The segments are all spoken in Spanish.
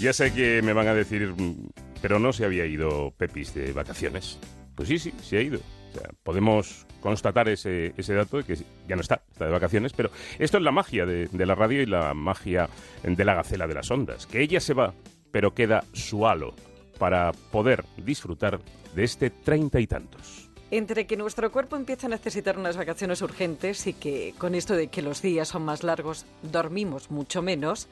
Ya sé que me van a decir, mm, pero no se había ido Pepis de vacaciones. Pues sí, sí, se ha ido. O sea, podemos constatar ese, ese dato de que ya no está, está de vacaciones, pero esto es la magia de, de la radio y la magia de la gacela de las ondas, que ella se va, pero queda su halo para poder disfrutar de este treinta y tantos. Entre que nuestro cuerpo empieza a necesitar unas vacaciones urgentes y que con esto de que los días son más largos dormimos mucho menos,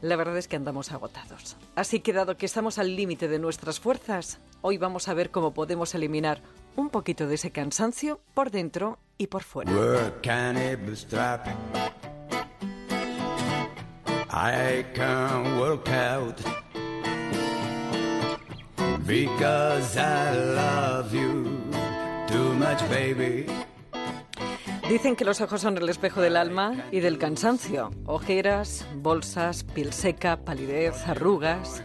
la verdad es que andamos agotados. Así que dado que estamos al límite de nuestras fuerzas, hoy vamos a ver cómo podemos eliminar un poquito de ese cansancio por dentro y por fuera. I work out because I love you too much, baby. Dicen que los ojos son el espejo del alma y del cansancio. Ojeras, bolsas, piel seca, palidez, arrugas.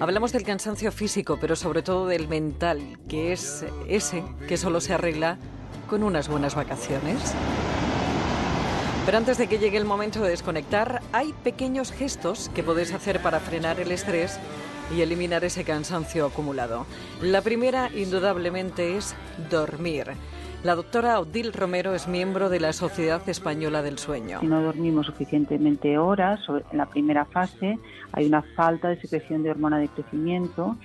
Hablamos del cansancio físico, pero sobre todo del mental, que es ese que solo se arregla con unas buenas vacaciones. Pero antes de que llegue el momento de desconectar, hay pequeños gestos que podéis hacer para frenar el estrés y eliminar ese cansancio acumulado. La primera, indudablemente, es dormir. La doctora Odil Romero es miembro de la Sociedad Española del Sueño. Si no dormimos suficientemente horas, en la primera fase hay una falta de secreción de hormona de crecimiento,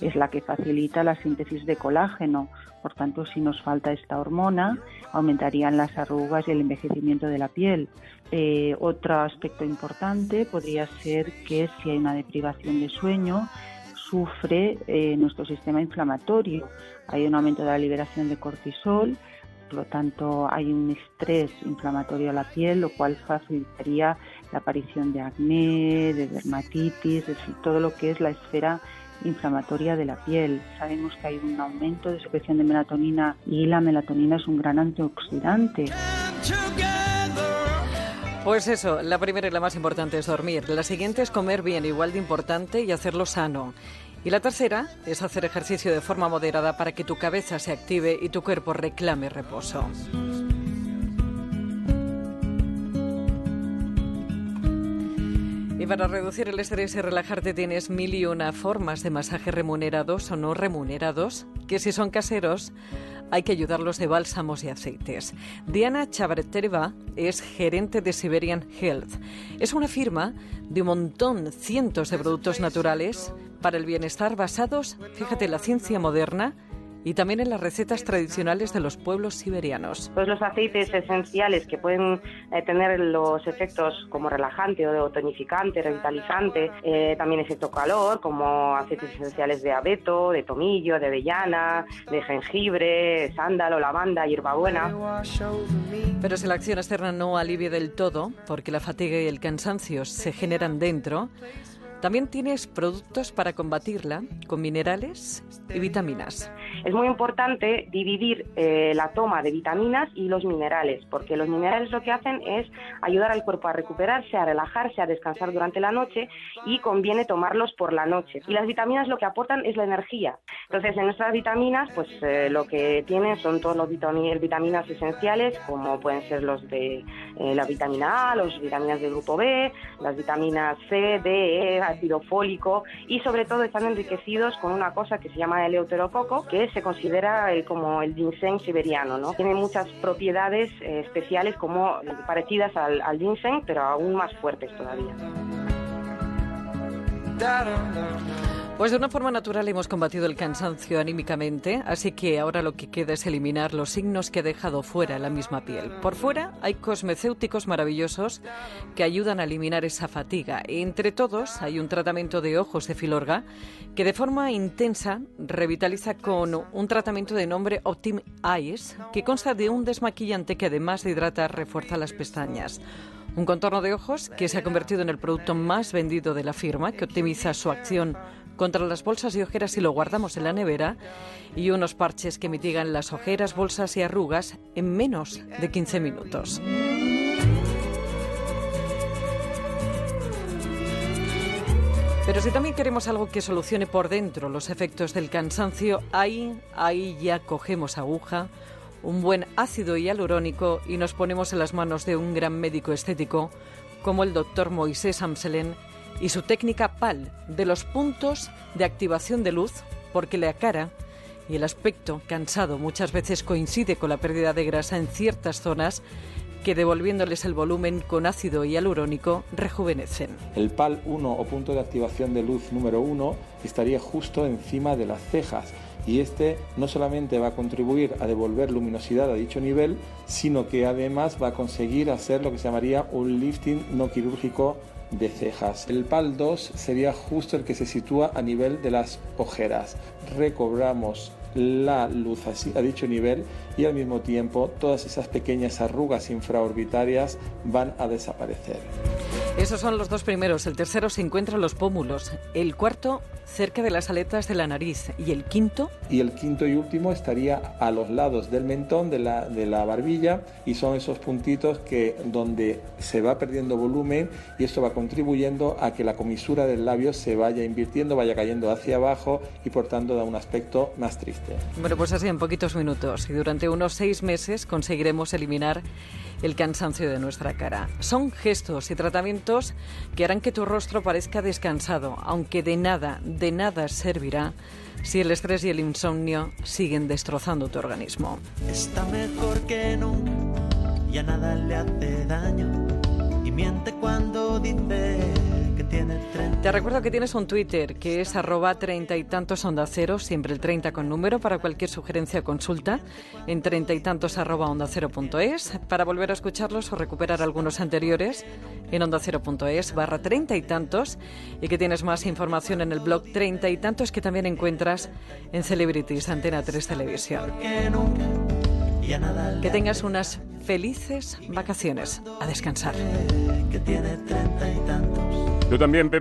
es la que facilita la síntesis de colágeno. Por tanto, si nos falta esta hormona, aumentarían las arrugas y el envejecimiento de la piel. Eh, otro aspecto importante podría ser que si hay una deprivación de sueño, sufre eh, nuestro sistema inflamatorio. Hay un aumento de la liberación de cortisol, por lo tanto hay un estrés inflamatorio a la piel, lo cual facilitaría la aparición de acné, de dermatitis, de todo lo que es la esfera inflamatoria de la piel. Sabemos que hay un aumento de secreción de melatonina y la melatonina es un gran antioxidante. Pues eso, la primera y la más importante es dormir. La siguiente es comer bien, igual de importante, y hacerlo sano. Y la tercera es hacer ejercicio de forma moderada para que tu cabeza se active y tu cuerpo reclame reposo. Para reducir el estrés y relajarte tienes mil y una formas de masaje remunerados o no remunerados, que si son caseros hay que ayudarlos de bálsamos y aceites. Diana Chabretereva es gerente de Siberian Health. Es una firma de un montón, cientos de productos naturales para el bienestar basados, fíjate, en la ciencia moderna y también en las recetas tradicionales de los pueblos siberianos. Pues los aceites esenciales que pueden eh, tener los efectos como relajante o tonificante, revitalizante, eh, también efecto calor, como aceites esenciales de abeto, de tomillo, de avellana, de jengibre, sándalo, lavanda, hierbabuena. Pero si la acción externa no alivia del todo, porque la fatiga y el cansancio se generan dentro, también tienes productos para combatirla con minerales y vitaminas. Es muy importante dividir eh, la toma de vitaminas y los minerales, porque los minerales lo que hacen es ayudar al cuerpo a recuperarse, a relajarse, a descansar durante la noche y conviene tomarlos por la noche. Y las vitaminas lo que aportan es la energía. Entonces, en nuestras vitaminas, pues eh, lo que tienen son todos los vitaminas esenciales, como pueden ser los de eh, la vitamina A, las vitaminas del grupo B, las vitaminas C, D, E, ácido fólico y sobre todo están enriquecidos con una cosa que se llama el euterococo, que se considera el, como el ginseng siberiano, ¿no? Tiene muchas propiedades eh, especiales como parecidas al ginseng, pero aún más fuertes todavía. Pues de una forma natural hemos combatido el cansancio anímicamente, así que ahora lo que queda es eliminar los signos que ha dejado fuera la misma piel. Por fuera hay cosmecéuticos maravillosos que ayudan a eliminar esa fatiga. Entre todos hay un tratamiento de ojos de Filorga que de forma intensa revitaliza con un tratamiento de nombre Optim Eyes que consta de un desmaquillante que además de hidratar refuerza las pestañas. Un contorno de ojos que se ha convertido en el producto más vendido de la firma, que optimiza su acción contra las bolsas y ojeras si lo guardamos en la nevera y unos parches que mitigan las ojeras, bolsas y arrugas en menos de 15 minutos. Pero si también queremos algo que solucione por dentro los efectos del cansancio, ahí, ahí ya cogemos aguja, un buen ácido hialurónico y nos ponemos en las manos de un gran médico estético como el doctor Moisés Amselen y su técnica PAL de los puntos de activación de luz, porque la cara y el aspecto cansado muchas veces coincide con la pérdida de grasa en ciertas zonas que devolviéndoles el volumen con ácido hialurónico rejuvenecen. El PAL 1 o punto de activación de luz número 1 estaría justo encima de las cejas y este no solamente va a contribuir a devolver luminosidad a dicho nivel, sino que además va a conseguir hacer lo que se llamaría un lifting no quirúrgico de cejas. El PAL 2 sería justo el que se sitúa a nivel de las ojeras. Recobramos la luz a dicho nivel y al mismo tiempo todas esas pequeñas arrugas infraorbitarias van a desaparecer. Esos son los dos primeros. El tercero se encuentra en los pómulos. El cuarto cerca de las aletas de la nariz. ¿Y el quinto? Y el quinto y último estaría a los lados del mentón, de la, de la barbilla, y son esos puntitos que donde se va perdiendo volumen y esto va contribuyendo a que la comisura del labio se vaya invirtiendo, vaya cayendo hacia abajo y por tanto da un aspecto más triste. Bueno, pues así en poquitos minutos y durante unos seis meses conseguiremos eliminar el cansancio de nuestra cara. Son gestos y tratamientos que harán que tu rostro parezca descansado, aunque de nada, de nada servirá si el estrés y el insomnio siguen destrozando tu organismo. Está mejor que nunca, nada le hace daño y miente cuando dice te recuerdo que tienes un Twitter que es arroba treinta y tantos onda cero, siempre el 30 con número, para cualquier sugerencia o consulta, en treinta y tantos arroba onda cero punto es, para volver a escucharlos o recuperar algunos anteriores en onda cero punto es, barra treinta y tantos, y que tienes más información en el blog treinta y tantos que también encuentras en Celebrities Antena 3 Televisión. Que tengas unas felices vacaciones. A descansar. Tú también,